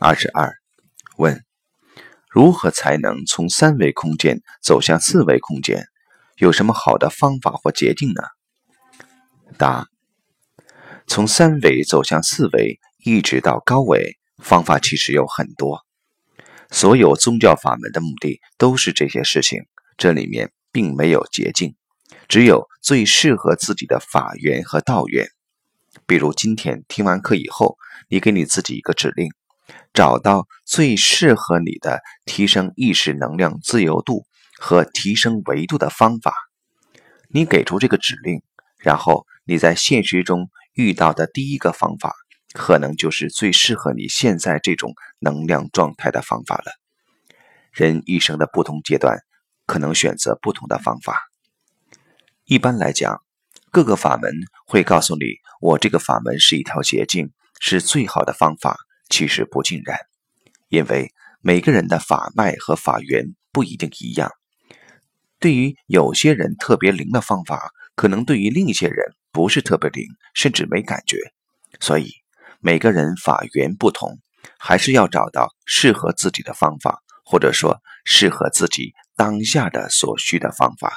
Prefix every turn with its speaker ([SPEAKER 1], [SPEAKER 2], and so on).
[SPEAKER 1] 二十二，问：如何才能从三维空间走向四维空间？有什么好的方法或捷径呢？答：从三维走向四维，一直到高维，方法其实有很多。所有宗教法门的目的都是这些事情，这里面并没有捷径，只有最适合自己的法源和道源。比如今天听完课以后，你给你自己一个指令。找到最适合你的提升意识能量自由度和提升维度的方法。你给出这个指令，然后你在现实中遇到的第一个方法，可能就是最适合你现在这种能量状态的方法了。人一生的不同阶段，可能选择不同的方法。一般来讲，各个法门会告诉你，我这个法门是一条捷径，是最好的方法。其实不尽然，因为每个人的法脉和法源不一定一样。对于有些人特别灵的方法，可能对于另一些人不是特别灵，甚至没感觉。所以每个人法源不同，还是要找到适合自己的方法，或者说适合自己当下的所需的方法。